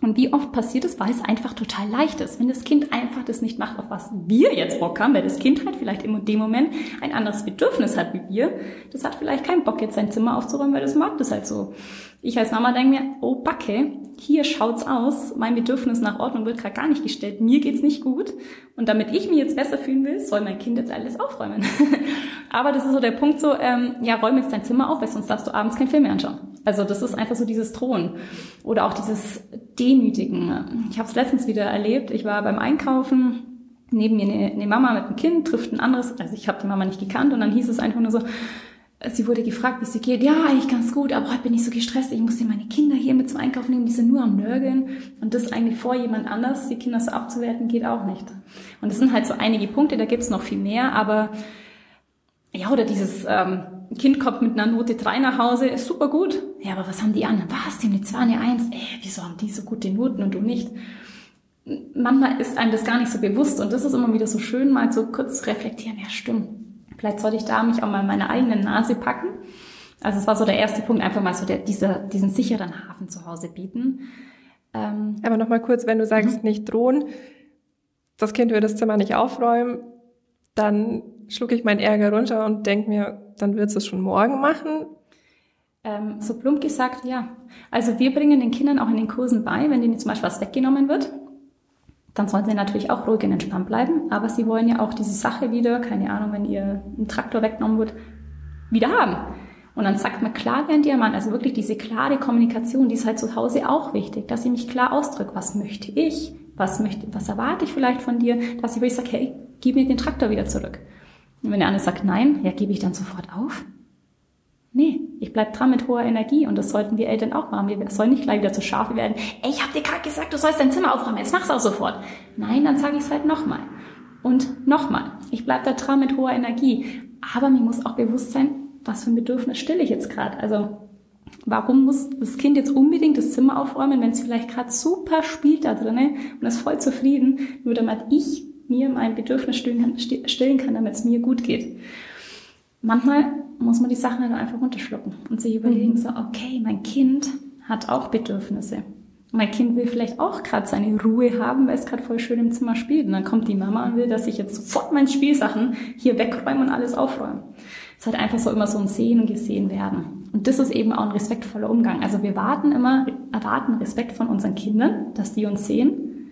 Und wie oft passiert es, weil es einfach total leicht ist. Wenn das Kind einfach das nicht macht, auf was wir jetzt Bock haben, weil das Kind halt vielleicht in dem Moment ein anderes Bedürfnis hat wie wir, das hat vielleicht keinen Bock, jetzt sein Zimmer aufzuräumen, weil das mag das halt so. Ich als Mama denke mir, oh Backe, hier schaut's aus, mein Bedürfnis nach Ordnung wird gerade gar nicht gestellt, mir geht's nicht gut. Und damit ich mich jetzt besser fühlen will, soll mein Kind jetzt alles aufräumen. Aber das ist so der Punkt so, ähm, ja, räum jetzt dein Zimmer auf, weil sonst darfst du abends keinen Film mehr anschauen. Also das ist einfach so dieses Drohen. Oder auch dieses Demütigen. Ich habe es letztens wieder erlebt, ich war beim Einkaufen, neben mir eine, eine Mama mit einem Kind, trifft ein anderes, also ich habe die Mama nicht gekannt und dann hieß es einfach nur so, sie wurde gefragt, wie es ihr geht. Ja, eigentlich ganz gut, aber heute bin ich so gestresst. Ich muss hier meine Kinder hier mit zum Einkaufen nehmen, die sind nur am Nörgeln. Und das eigentlich vor jemand anders, die Kinder so abzuwerten, geht auch nicht. Und das sind halt so einige Punkte, da gibt's noch viel mehr, aber ja, oder dieses ähm, Kind kommt mit einer Note 3 nach Hause, ist super gut. Ja, aber was haben die anderen? Was, die haben eine 2, eine 1? Ey, wieso haben die so gute Noten und du nicht? Manchmal ist einem das gar nicht so bewusst und das ist immer wieder so schön, mal so kurz reflektieren, ja stimmt, Vielleicht sollte ich da mich auch mal meine eigene Nase packen. Also es war so der erste Punkt, einfach mal so der, dieser, diesen sicheren Hafen zu Hause bieten. Ähm, Aber nochmal kurz, wenn du sagst, mhm. nicht drohen, das Kind will das Zimmer nicht aufräumen, dann schlucke ich meinen Ärger runter und denke mir, dann wird es schon morgen machen. Ähm, so plump gesagt, ja. Also wir bringen den Kindern auch in den Kursen bei, wenn denen zum Beispiel was weggenommen wird, dann sollen sie natürlich auch ruhig und entspannt bleiben. Aber sie wollen ja auch diese Sache wieder, keine Ahnung, wenn ihr ein Traktor weggenommen wird, wieder haben. Und dann sagt man klar wie ein Diamant, also wirklich diese klare Kommunikation, die ist halt zu Hause auch wichtig, dass ich mich klar ausdrücke, was möchte ich, was möchte, was erwarte ich vielleicht von dir, dass ich wirklich sage, hey, gib mir den Traktor wieder zurück. Und wenn der andere sagt nein, ja, gebe ich dann sofort auf. Nee, ich bleib dran mit hoher Energie und das sollten wir Eltern auch machen. Wir sollen nicht gleich wieder zu Schafe werden. Ey, ich hab dir gerade gesagt, du sollst dein Zimmer aufräumen, jetzt mach's auch sofort. Nein, dann sage ich es halt nochmal. Und nochmal. Ich bleib da dran mit hoher Energie. Aber mir muss auch bewusst sein, was für ein Bedürfnis stille ich jetzt gerade. Also warum muss das Kind jetzt unbedingt das Zimmer aufräumen, wenn es vielleicht gerade super spielt da drinnen und ist voll zufrieden, nur damit ich mir mein Bedürfnis stillen kann, stillen kann damit es mir gut geht. Manchmal muss man die Sachen dann einfach runterschlucken und sich überlegen, mhm. so, okay, mein Kind hat auch Bedürfnisse. mein Kind will vielleicht auch gerade seine Ruhe haben, weil es gerade voll schön im Zimmer spielt. Und dann kommt die Mama und will, dass ich jetzt sofort meine Spielsachen hier wegräume und alles aufräume. Es hat einfach so immer so ein Sehen und Gesehen werden. Und das ist eben auch ein respektvoller Umgang. Also wir warten immer, erwarten Respekt von unseren Kindern, dass die uns sehen.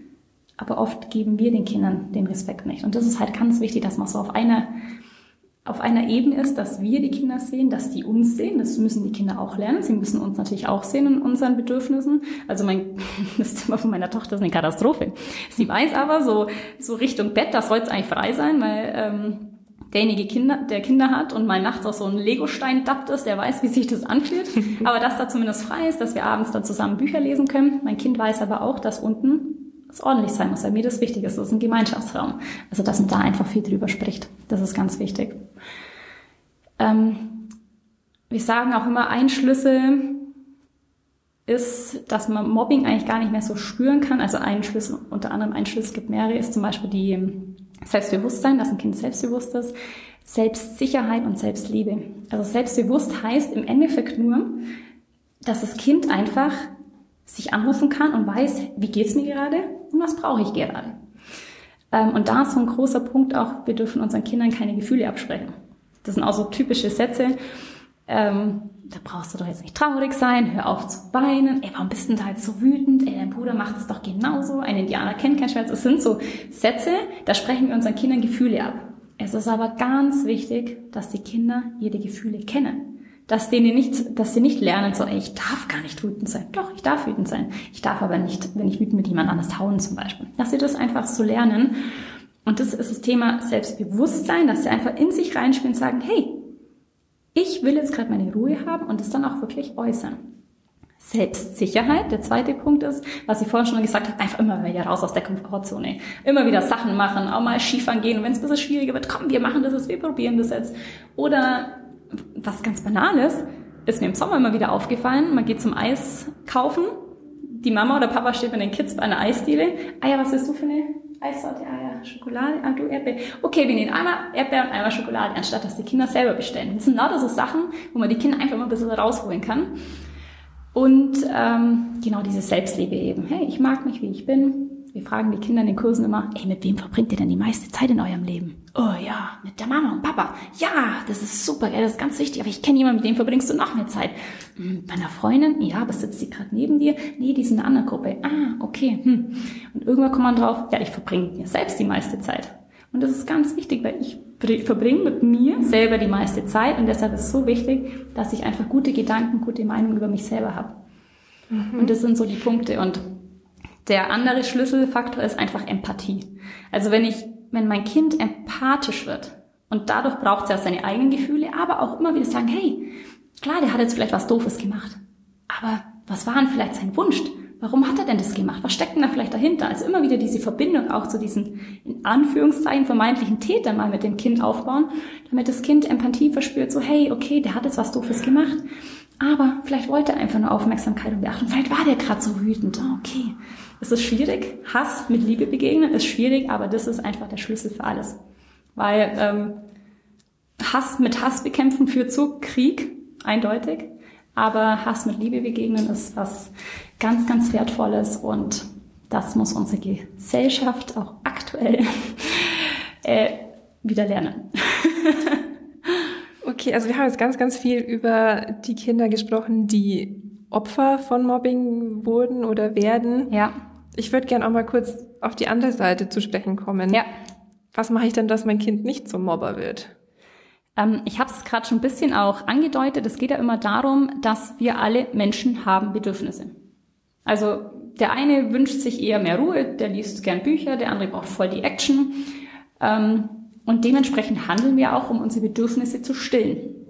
Aber oft geben wir den Kindern den Respekt nicht. Und das ist halt ganz wichtig, dass man so auf einer auf einer Ebene ist, dass wir die Kinder sehen, dass die uns sehen. Das müssen die Kinder auch lernen. Sie müssen uns natürlich auch sehen in unseren Bedürfnissen. Also mein, das Zimmer von meiner Tochter ist eine Katastrophe. Sie weiß aber so, so Richtung Bett, das soll es eigentlich frei sein, weil ähm, derjenige Kinder, der Kinder hat und mal nachts auf so einen Legostein dappt ist, der weiß, wie sich das anfühlt. aber dass da zumindest frei ist, dass wir abends dann zusammen Bücher lesen können. Mein Kind weiß aber auch, dass unten es ordentlich sein muss, weil mir das wichtig ist. Das ist ein Gemeinschaftsraum. Also, dass man da einfach viel drüber spricht. Das ist ganz wichtig. Ähm, wir sagen auch immer, ein Schlüssel ist, dass man Mobbing eigentlich gar nicht mehr so spüren kann. Also ein Schlüssel, unter anderem ein Schlüssel, es gibt mehrere, ist zum Beispiel die Selbstbewusstsein, dass ein Kind selbstbewusst ist, Selbstsicherheit und Selbstliebe. Also selbstbewusst heißt im Endeffekt nur, dass das Kind einfach sich anrufen kann und weiß, wie geht's mir gerade und was brauche ich gerade. Ähm, und da ist so ein großer Punkt auch, wir dürfen unseren Kindern keine Gefühle absprechen. Das sind auch so typische Sätze. Ähm, da brauchst du doch jetzt nicht traurig sein, hör auf zu weinen, ey, warum bist du denn da jetzt so wütend, ey, dein Bruder macht es doch genauso, ein Indianer kennt keinen Schmerz. Es sind so Sätze, da sprechen wir unseren Kindern Gefühle ab. Es ist aber ganz wichtig, dass die Kinder ihre Gefühle kennen. Dass denen nicht, dass sie nicht lernen, so, ey, ich darf gar nicht wütend sein. Doch, ich darf wütend sein. Ich darf aber nicht, wenn ich wütend mit jemand anders hauen zum Beispiel. Dass sie das einfach so lernen. Und das ist das Thema Selbstbewusstsein, dass sie einfach in sich reinspielen und sagen, hey, ich will jetzt gerade meine Ruhe haben und es dann auch wirklich äußern. Selbstsicherheit. Der zweite Punkt ist, was ich vorhin schon gesagt habe, einfach immer wieder raus aus der Komfortzone. Immer wieder Sachen machen, auch mal Skifahren gehen. Und wenn es ein bisschen schwieriger wird, komm, wir machen das jetzt, wir probieren das jetzt. Oder was ganz Banales, ist mir im Sommer immer wieder aufgefallen, man geht zum Eis kaufen, die Mama oder Papa steht mit den Kids bei einer Eisdiele. Ah ja, was ist du für eine Eissorte? Ah ja, Schokolade, ah du Erdbeer. Okay, wir nehmen einmal Erdbeer und einmal Schokolade, anstatt dass die Kinder selber bestellen. Das sind lauter so Sachen, wo man die Kinder einfach mal ein bisschen rausholen kann. Und ähm, genau diese Selbstliebe eben. Hey, ich mag mich, wie ich bin. Wir fragen die Kinder in den Kursen immer, ey, mit wem verbringt ihr denn die meiste Zeit in eurem Leben? Oh ja, mit der Mama und Papa. Ja, das ist super, das ist ganz wichtig, aber ich kenne jemanden, mit dem verbringst du noch mehr Zeit. Hm, bei einer Freundin? Ja, aber sitzt sie gerade neben dir? Nee, die ist in einer anderen Gruppe. Ah, okay. Hm. Und irgendwann kommt man drauf, ja, ich verbringe mir selbst die meiste Zeit. Und das ist ganz wichtig, weil ich verbringe mit mir selber die meiste Zeit und deshalb ist es so wichtig, dass ich einfach gute Gedanken, gute Meinungen über mich selber habe. Mhm. Und das sind so die Punkte. Und der andere Schlüsselfaktor ist einfach Empathie. Also wenn ich, wenn mein Kind empathisch wird und dadurch braucht es ja seine eigenen Gefühle, aber auch immer wieder sagen, hey, klar, der hat jetzt vielleicht was Doofes gemacht, aber was war denn vielleicht sein Wunsch? Warum hat er denn das gemacht? Was steckt denn da vielleicht dahinter? Also immer wieder diese Verbindung auch zu diesen, in Anführungszeichen, vermeintlichen Tätern mal mit dem Kind aufbauen, damit das Kind Empathie verspürt, so, hey, okay, der hat jetzt was Doofes gemacht, aber vielleicht wollte er einfach nur Aufmerksamkeit und Beachtung. Vielleicht war der gerade so wütend. Oh, okay. Es ist schwierig. Hass mit Liebe begegnen ist schwierig, aber das ist einfach der Schlüssel für alles. Weil ähm, Hass mit Hass bekämpfen führt zu Krieg, eindeutig. Aber Hass mit Liebe begegnen ist was ganz, ganz Wertvolles und das muss unsere Gesellschaft auch aktuell äh, wieder lernen. okay, also wir haben jetzt ganz, ganz viel über die Kinder gesprochen, die Opfer von Mobbing wurden oder werden. Ja. Ich würde gerne auch mal kurz auf die andere Seite zu sprechen kommen. Ja. Was mache ich denn, dass mein Kind nicht zum Mobber wird? Ähm, ich habe es gerade schon ein bisschen auch angedeutet. Es geht ja immer darum, dass wir alle Menschen haben Bedürfnisse. Also der eine wünscht sich eher mehr Ruhe, der liest gern Bücher, der andere braucht voll die Action. Ähm, und dementsprechend handeln wir auch, um unsere Bedürfnisse zu stillen.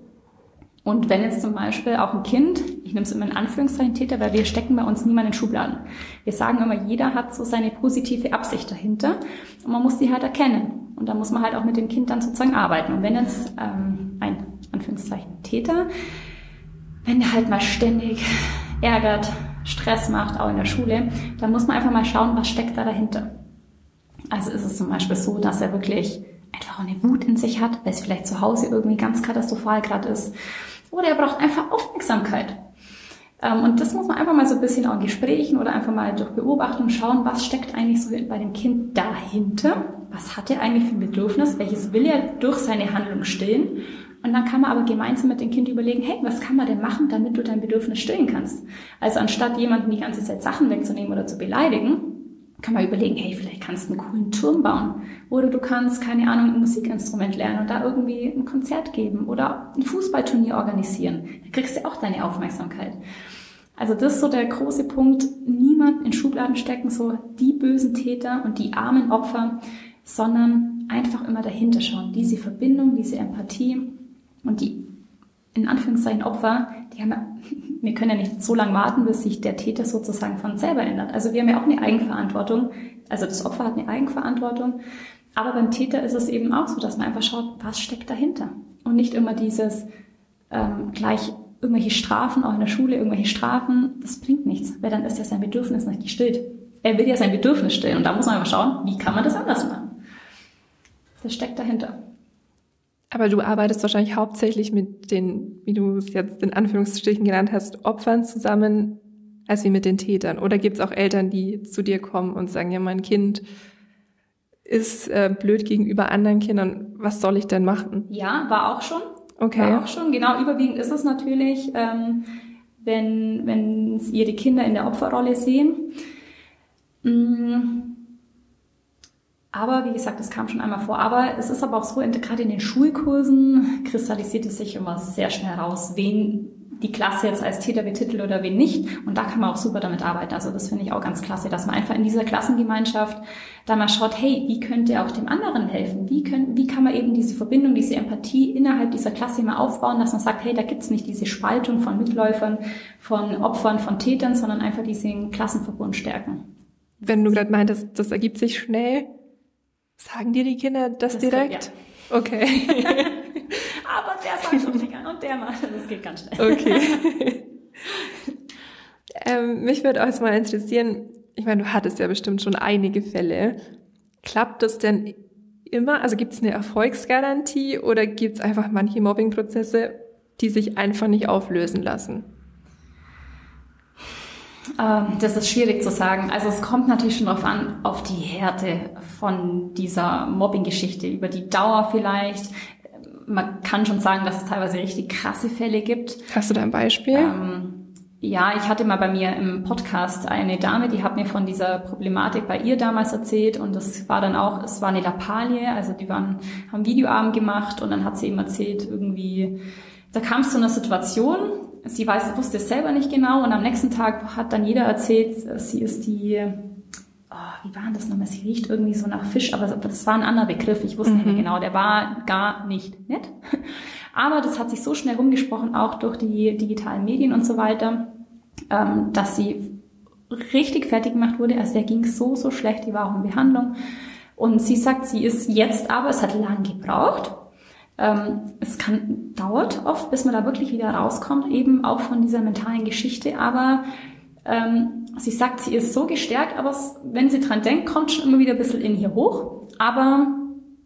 Und wenn jetzt zum Beispiel auch ein Kind, ich nehme es immer in Anführungszeichen Täter, weil wir stecken bei uns niemand in Schubladen. Wir sagen immer, jeder hat so seine positive Absicht dahinter und man muss die halt erkennen. Und da muss man halt auch mit dem Kind dann sozusagen arbeiten. Und wenn jetzt ähm, ein Anführungszeichen Täter, wenn der halt mal ständig ärgert, Stress macht, auch in der Schule, dann muss man einfach mal schauen, was steckt da dahinter. Also ist es zum Beispiel so, dass er wirklich einfach eine Wut in sich hat, weil es vielleicht zu Hause irgendwie ganz katastrophal gerade ist oder er braucht einfach Aufmerksamkeit. Ähm, und das muss man einfach mal so ein bisschen auch in Gesprächen oder einfach mal durch Beobachtung schauen, was steckt eigentlich so bei dem Kind dahinter? Was hat er eigentlich für ein Bedürfnis? Welches will er durch seine Handlung stillen? Und dann kann man aber gemeinsam mit dem Kind überlegen, hey, was kann man denn machen, damit du dein Bedürfnis stillen kannst? Also anstatt jemanden die ganze Zeit Sachen wegzunehmen oder zu beleidigen, kann man überlegen, hey, vielleicht kannst du einen coolen Turm bauen. Oder du kannst, keine Ahnung, ein Musikinstrument lernen und da irgendwie ein Konzert geben oder ein Fußballturnier organisieren. Da kriegst du auch deine Aufmerksamkeit. Also das ist so der große Punkt, niemand in Schubladen stecken, so die bösen Täter und die armen Opfer, sondern einfach immer dahinter schauen. Diese Verbindung, diese Empathie und die in Anführungszeichen Opfer, die haben ja, wir können ja nicht so lange warten, bis sich der Täter sozusagen von selber ändert. Also wir haben ja auch eine Eigenverantwortung. Also das Opfer hat eine Eigenverantwortung. Aber beim Täter ist es eben auch so, dass man einfach schaut, was steckt dahinter. Und nicht immer dieses ähm, gleich irgendwelche Strafen, auch in der Schule, irgendwelche Strafen, das bringt nichts, weil dann ist ja sein Bedürfnis nicht gestillt. Er will ja sein Bedürfnis stillen und da muss man einfach schauen, wie kann man das anders machen. Das steckt dahinter. Aber du arbeitest wahrscheinlich hauptsächlich mit den, wie du es jetzt in Anführungsstrichen genannt hast, Opfern zusammen, als wie mit den Tätern. Oder gibt es auch Eltern, die zu dir kommen und sagen, ja, mein Kind ist äh, blöd gegenüber anderen Kindern, was soll ich denn machen? Ja, war auch schon. Okay. War auch schon. Genau, überwiegend ist es natürlich, ähm, wenn, wenn ihre Kinder in der Opferrolle sehen. Mm aber wie gesagt, das kam schon einmal vor. Aber es ist aber auch so, gerade in den Schulkursen kristallisiert es sich immer sehr schnell raus, wen die Klasse jetzt als Täter betitelt oder wen nicht. Und da kann man auch super damit arbeiten. Also das finde ich auch ganz klasse, dass man einfach in dieser Klassengemeinschaft da mal schaut, hey, wie könnte auch dem anderen helfen? Wie, können, wie kann man eben diese Verbindung, diese Empathie innerhalb dieser Klasse mal aufbauen, dass man sagt, hey, da gibt's nicht diese Spaltung von Mitläufern, von Opfern, von Tätern, sondern einfach diesen Klassenverbund stärken. Wenn du gerade meintest, das ergibt sich schnell, Sagen dir die Kinder das, das direkt? Kommt, ja. Okay. Aber der sagt schon nicht und der macht, das geht ganz schnell. Okay. ähm, mich würde auch mal interessieren, ich meine, du hattest ja bestimmt schon einige Fälle. Klappt das denn immer? Also gibt es eine Erfolgsgarantie oder gibt es einfach manche Mobbingprozesse, die sich einfach nicht auflösen lassen? Ähm, das ist schwierig zu sagen. Also es kommt natürlich schon darauf an, auf die Härte von dieser Mobbing-Geschichte, über die Dauer vielleicht. Man kann schon sagen, dass es teilweise richtig krasse Fälle gibt. Hast du da ein Beispiel? Ähm, ja, ich hatte mal bei mir im Podcast eine Dame, die hat mir von dieser Problematik bei ihr damals erzählt und das war dann auch, es war eine Lappalie, also die waren, haben Videoabend gemacht und dann hat sie ihm erzählt, irgendwie, da kam es zu einer Situation, sie weiß, wusste es selber nicht genau und am nächsten Tag hat dann jeder erzählt, sie ist die, oh, wie war das nochmal? Sie riecht irgendwie so nach Fisch, aber das war ein anderer Begriff, ich wusste mhm. nicht mehr genau, der war gar nicht nett. Aber das hat sich so schnell rumgesprochen, auch durch die digitalen Medien und so weiter, ähm, dass sie richtig fertig gemacht wurde. Also der ging so, so schlecht, die war auch in Behandlung. Und sie sagt, sie ist jetzt aber, es hat lang gebraucht, ähm, es kann, dauert oft, bis man da wirklich wieder rauskommt, eben auch von dieser mentalen Geschichte. Aber ähm, sie sagt, sie ist so gestärkt, aber wenn sie dran denkt, kommt schon immer wieder ein bisschen in hier hoch. Aber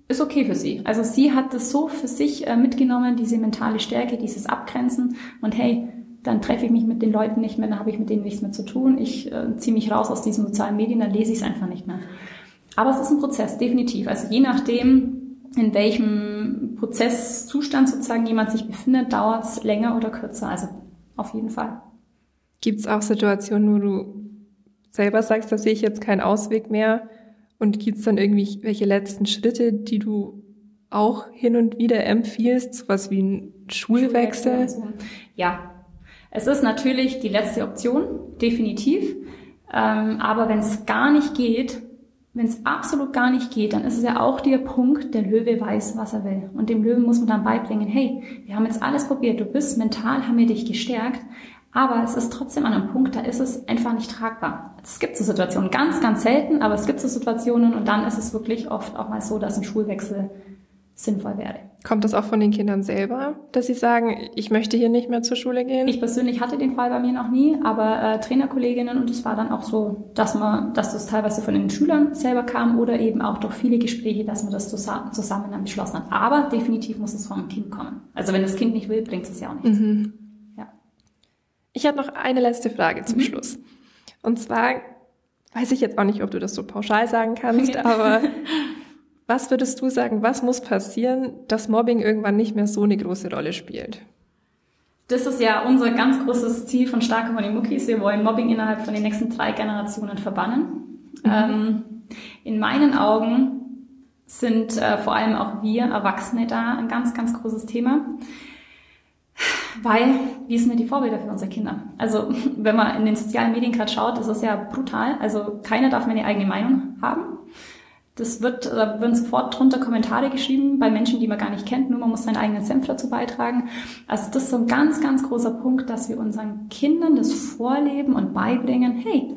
ist okay für sie. Also sie hat das so für sich äh, mitgenommen, diese mentale Stärke, dieses Abgrenzen. Und hey, dann treffe ich mich mit den Leuten nicht mehr, dann habe ich mit denen nichts mehr zu tun. Ich äh, ziehe mich raus aus diesen sozialen Medien, dann lese ich es einfach nicht mehr. Aber es ist ein Prozess, definitiv. Also je nachdem, in welchem Prozesszustand sozusagen jemand sich befindet, dauert es länger oder kürzer. Also auf jeden Fall. Gibt es auch Situationen, wo du selber sagst, da sehe ich jetzt keinen Ausweg mehr? Und gibt es dann irgendwie welche letzten Schritte, die du auch hin und wieder empfiehlst, sowas wie ein Schulwechsel? Ja, es ist natürlich die letzte Option, definitiv. Ähm, aber wenn es gar nicht geht, wenn es absolut gar nicht geht, dann ist es ja auch der Punkt, der Löwe weiß, was er will. Und dem Löwen muss man dann beibringen, hey, wir haben jetzt alles probiert, du bist mental, haben wir dich gestärkt, aber es ist trotzdem an einem Punkt, da ist es einfach nicht tragbar. Es gibt so Situationen, ganz, ganz selten, aber es gibt so Situationen und dann ist es wirklich oft auch mal so, dass ein Schulwechsel sinnvoll wäre. Kommt das auch von den Kindern selber, dass sie sagen, ich möchte hier nicht mehr zur Schule gehen? Ich persönlich hatte den Fall bei mir noch nie, aber äh, Trainerkolleginnen und es war dann auch so, dass man, dass das teilweise von den Schülern selber kam oder eben auch durch viele Gespräche, dass man das zusammen dann beschlossen hat. Aber definitiv muss es vom Kind kommen. Also wenn das Kind nicht will, bringt es ja auch nichts. Mhm. Ja. Ich habe noch eine letzte Frage zum mhm. Schluss. Und zwar weiß ich jetzt auch nicht, ob du das so pauschal sagen kannst, aber was würdest du sagen, was muss passieren, dass Mobbing irgendwann nicht mehr so eine große Rolle spielt? Das ist ja unser ganz großes Ziel von Starke Money Muckis. Wir wollen Mobbing innerhalb von den nächsten drei Generationen verbannen. Mhm. Ähm, in meinen Augen sind äh, vor allem auch wir Erwachsene da ein ganz, ganz großes Thema. Weil wir sind ja die Vorbilder für unsere Kinder. Also wenn man in den sozialen Medien gerade schaut, ist das ja brutal. Also keiner darf mehr eine eigene Meinung haben. Das wird, da werden sofort drunter Kommentare geschrieben bei Menschen, die man gar nicht kennt, nur man muss seinen eigenen Senf dazu beitragen. Also das ist so ein ganz, ganz großer Punkt, dass wir unseren Kindern das vorleben und beibringen, hey,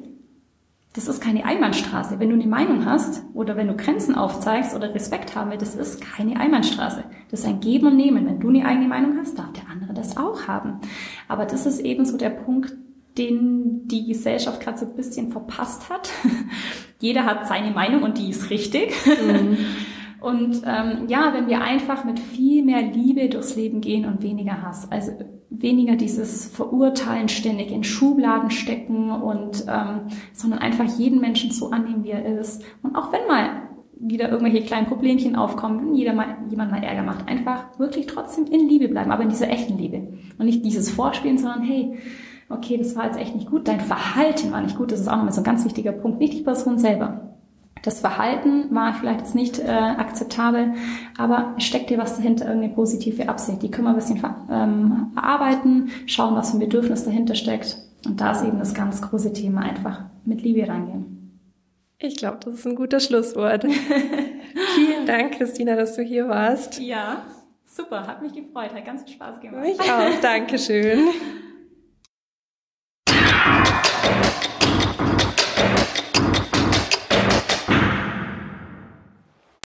das ist keine Einbahnstraße. Wenn du eine Meinung hast oder wenn du Grenzen aufzeigst oder Respekt haben willst, das ist keine Einbahnstraße. Das ist ein Geben und Nehmen. Wenn du eine eigene Meinung hast, darf der andere das auch haben. Aber das ist eben so der Punkt, den die Gesellschaft gerade so ein bisschen verpasst hat. Jeder hat seine Meinung und die ist richtig. Mhm. Und ähm, ja, wenn wir einfach mit viel mehr Liebe durchs Leben gehen und weniger Hass, also weniger dieses Verurteilen ständig in Schubladen stecken und ähm, sondern einfach jeden Menschen so annehmen, wie er ist. Und auch wenn mal wieder irgendwelche kleinen Problemchen aufkommen, wenn jeder mal, jemand mal Ärger macht, einfach wirklich trotzdem in Liebe bleiben, aber in dieser echten Liebe. Und nicht dieses Vorspielen, sondern hey, okay, das war jetzt echt nicht gut, dein Verhalten war nicht gut, das ist auch nochmal so ein ganz wichtiger Punkt, nicht die Person selber. Das Verhalten war vielleicht jetzt nicht äh, akzeptabel, aber steckt dir was dahinter, irgendeine positive Absicht. Die können wir ein bisschen ähm, erarbeiten, schauen, was für ein Bedürfnis dahinter steckt. Und da ist eben das ganz große Thema einfach mit Liebe rangehen. Ich glaube, das ist ein guter Schlusswort. Vielen Dank, Christina, dass du hier warst. Ja, super, hat mich gefreut, hat ganz viel Spaß gemacht. Mich auch, Dankeschön.